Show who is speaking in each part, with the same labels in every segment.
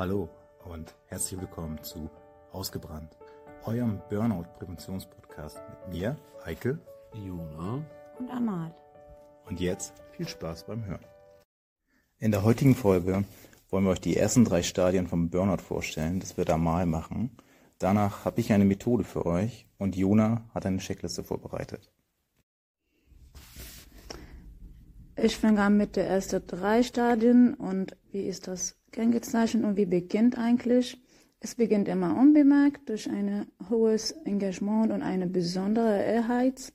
Speaker 1: Hallo und herzlich willkommen zu Ausgebrannt, eurem Burnout-Präventionspodcast mit mir, Eike,
Speaker 2: Juna
Speaker 3: und Amal.
Speaker 1: Und jetzt viel Spaß beim Hören. In der heutigen Folge wollen wir euch die ersten drei Stadien vom Burnout vorstellen, das wir da mal machen. Danach habe ich eine Methode für euch und Jona hat eine Checkliste vorbereitet.
Speaker 3: Ich fange an mit der ersten drei Stadien und wie ist das Kennzeichen und wie beginnt eigentlich? Es beginnt immer unbemerkt durch ein hohes Engagement und eine besondere Ehrheit.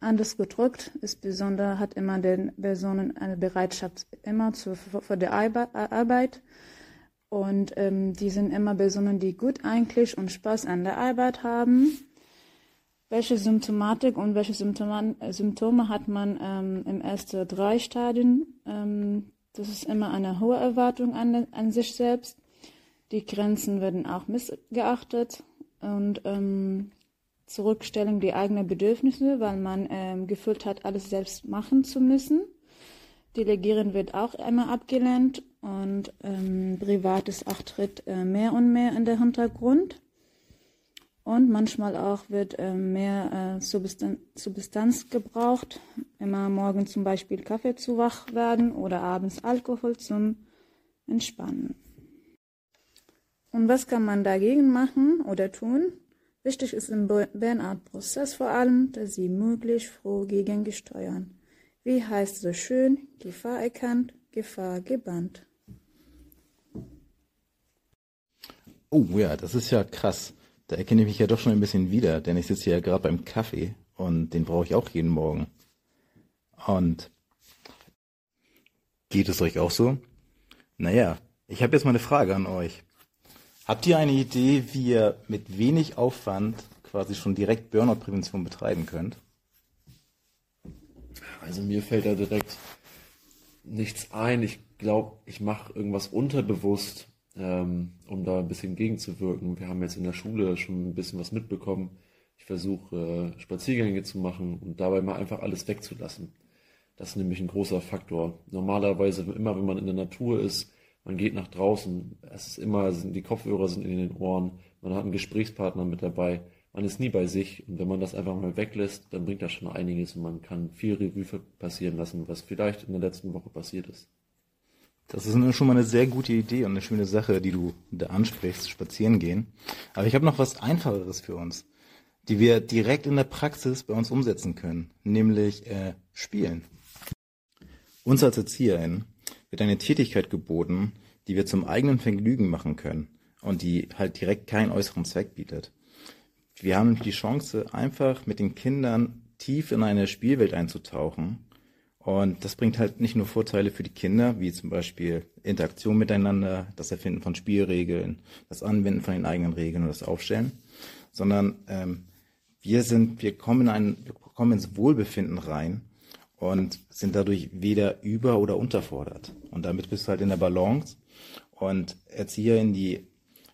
Speaker 3: Anders gedrückt, ist besonder, hat immer den Personen eine Bereitschaft immer zu, für die Arbeit. Und ähm, die sind immer Personen, die gut eigentlich und Spaß an der Arbeit haben welche Symptomatik und welche Symptome, Symptome hat man ähm, im ersten drei Stadien. Ähm, das ist immer eine hohe Erwartung an, an sich selbst. Die Grenzen werden auch missgeachtet und ähm, Zurückstellung die eigenen Bedürfnisse, weil man ähm, gefühlt hat, alles selbst machen zu müssen. Delegieren wird auch immer abgelehnt und ähm, Privates auch tritt äh, mehr und mehr in den Hintergrund. Und manchmal auch wird äh, mehr äh, Substan Substanz gebraucht. Immer morgen zum Beispiel Kaffee zu wach werden oder abends Alkohol zum Entspannen. Und was kann man dagegen machen oder tun? Wichtig ist im Burnout-Prozess vor allem, dass Sie möglichst froh gegen steuern. Wie heißt so schön, Gefahr erkannt, Gefahr gebannt.
Speaker 1: Oh ja, das ist ja krass. Da erkenne ich mich ja doch schon ein bisschen wieder, denn ich sitze ja gerade beim Kaffee und den brauche ich auch jeden Morgen. Und geht es euch auch so? Naja, ich habe jetzt mal eine Frage an euch. Habt ihr eine Idee, wie ihr mit wenig Aufwand quasi schon direkt Burnout-Prävention betreiben könnt?
Speaker 2: Also mir fällt da direkt nichts ein. Ich glaube, ich mache irgendwas unterbewusst ähm, um da ein bisschen gegenzuwirken. Wir haben jetzt in der Schule schon ein bisschen was mitbekommen. Ich versuche äh, Spaziergänge zu machen und dabei mal einfach alles wegzulassen. Das ist nämlich ein großer Faktor. Normalerweise immer, wenn man in der Natur ist, man geht nach draußen, es ist immer, die Kopfhörer sind in den Ohren, man hat einen Gesprächspartner mit dabei, man ist nie bei sich und wenn man das einfach mal weglässt, dann bringt das schon einiges und man kann viel Revue passieren lassen, was vielleicht in der letzten Woche passiert ist.
Speaker 1: Das ist schon mal eine sehr gute Idee und eine schöne Sache, die du da ansprichst, spazieren gehen. Aber ich habe noch was Einfacheres für uns, die wir direkt in der Praxis bei uns umsetzen können, nämlich äh, spielen. Uns als ErzieherInnen wird eine Tätigkeit geboten, die wir zum eigenen Vergnügen machen können und die halt direkt keinen äußeren Zweck bietet. Wir haben die Chance, einfach mit den Kindern tief in eine Spielwelt einzutauchen und das bringt halt nicht nur Vorteile für die Kinder, wie zum Beispiel Interaktion miteinander, das Erfinden von Spielregeln, das Anwenden von den eigenen Regeln und das Aufstellen, sondern ähm, wir sind, wir kommen in ein, wir kommen ins Wohlbefinden rein und sind dadurch weder über- oder unterfordert. Und damit bist du halt in der Balance. Und Erzieher in die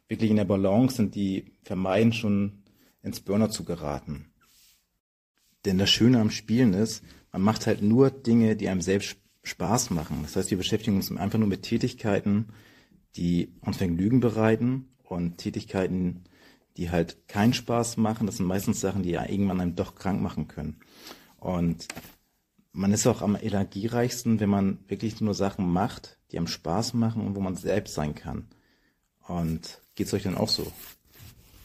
Speaker 1: wirklich in der Balance sind, die vermeiden schon ins Burner zu geraten. Denn das Schöne am Spielen ist, man macht halt nur Dinge, die einem selbst Spaß machen. Das heißt, wir beschäftigen uns einfach nur mit Tätigkeiten, die uns Vergnügen bereiten und Tätigkeiten, die halt keinen Spaß machen. Das sind meistens Sachen, die ja irgendwann einem doch krank machen können. Und man ist auch am energiereichsten, wenn man wirklich nur Sachen macht, die einem Spaß machen und wo man selbst sein kann. Und geht's euch dann auch so?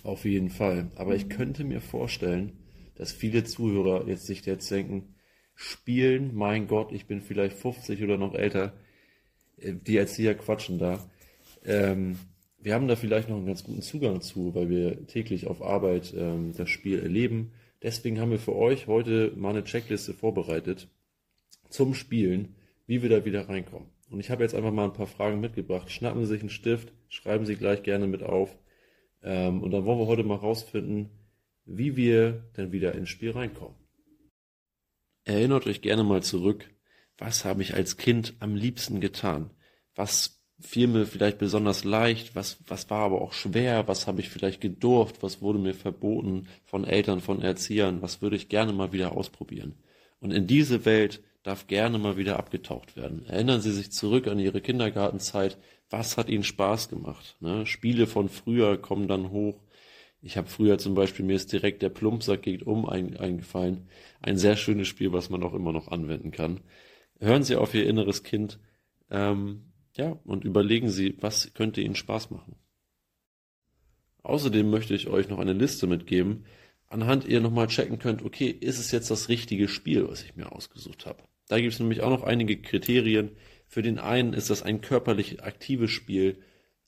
Speaker 2: Auf jeden Fall. Aber ich könnte mir vorstellen, dass viele Zuhörer jetzt sich jetzt denken, spielen, mein Gott, ich bin vielleicht 50 oder noch älter, äh, die Erzieher quatschen da. Ähm, wir haben da vielleicht noch einen ganz guten Zugang zu, weil wir täglich auf Arbeit ähm, das Spiel erleben. Deswegen haben wir für euch heute mal eine Checkliste vorbereitet zum Spielen, wie wir da wieder reinkommen. Und ich habe jetzt einfach mal ein paar Fragen mitgebracht. Schnappen Sie sich einen Stift, schreiben Sie gleich gerne mit auf. Ähm, und dann wollen wir heute mal rausfinden, wie wir dann wieder ins Spiel reinkommen. Erinnert euch gerne mal zurück, was habe ich als Kind am liebsten getan? Was fiel mir vielleicht besonders leicht, was, was war aber auch schwer, was habe ich vielleicht gedurft, was wurde mir verboten von Eltern, von Erziehern, was würde ich gerne mal wieder ausprobieren. Und in diese Welt darf gerne mal wieder abgetaucht werden. Erinnern Sie sich zurück an Ihre Kindergartenzeit. Was hat Ihnen Spaß gemacht? Ne? Spiele von früher kommen dann hoch. Ich habe früher zum Beispiel, mir ist direkt der Plumpsack geht um ein, eingefallen. Ein sehr schönes Spiel, was man auch immer noch anwenden kann. Hören Sie auf Ihr inneres Kind, ähm, ja, und überlegen Sie, was könnte Ihnen Spaß machen. Außerdem möchte ich euch noch eine Liste mitgeben, anhand ihr nochmal checken könnt, okay, ist es jetzt das richtige Spiel, was ich mir ausgesucht habe. Da gibt es nämlich auch noch einige Kriterien. Für den einen ist das ein körperlich aktives Spiel.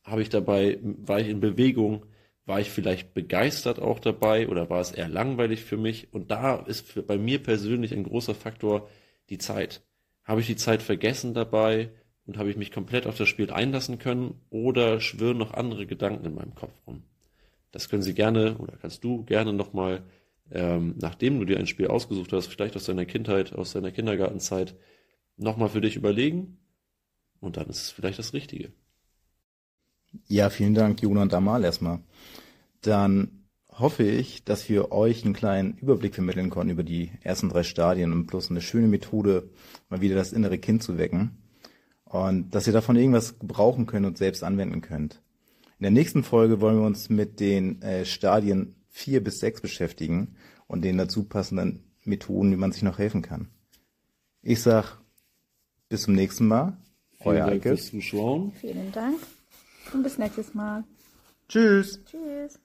Speaker 2: Habe ich dabei, war ich in Bewegung, war ich vielleicht begeistert auch dabei oder war es eher langweilig für mich? Und da ist bei mir persönlich ein großer Faktor die Zeit. Habe ich die Zeit vergessen dabei und habe ich mich komplett auf das Spiel einlassen können oder schwirren noch andere Gedanken in meinem Kopf rum? Das können Sie gerne oder kannst du gerne nochmal, ähm, nachdem du dir ein Spiel ausgesucht hast, vielleicht aus deiner Kindheit, aus deiner Kindergartenzeit, nochmal für dich überlegen und dann ist es vielleicht das Richtige.
Speaker 1: Ja, vielen Dank, Jona und Amal erstmal. Dann hoffe ich, dass wir euch einen kleinen Überblick vermitteln konnten über die ersten drei Stadien und plus eine schöne Methode, mal wieder das innere Kind zu wecken. Und dass ihr davon irgendwas gebrauchen könnt und selbst anwenden könnt. In der nächsten Folge wollen wir uns mit den äh, Stadien vier bis sechs beschäftigen und den dazu passenden Methoden, wie man sich noch helfen kann. Ich sag bis zum nächsten Mal.
Speaker 2: Euer Dank fürs Zuschauen.
Speaker 3: Vielen Dank und bis nächstes Mal.
Speaker 1: Tschüss.
Speaker 3: Tschüss.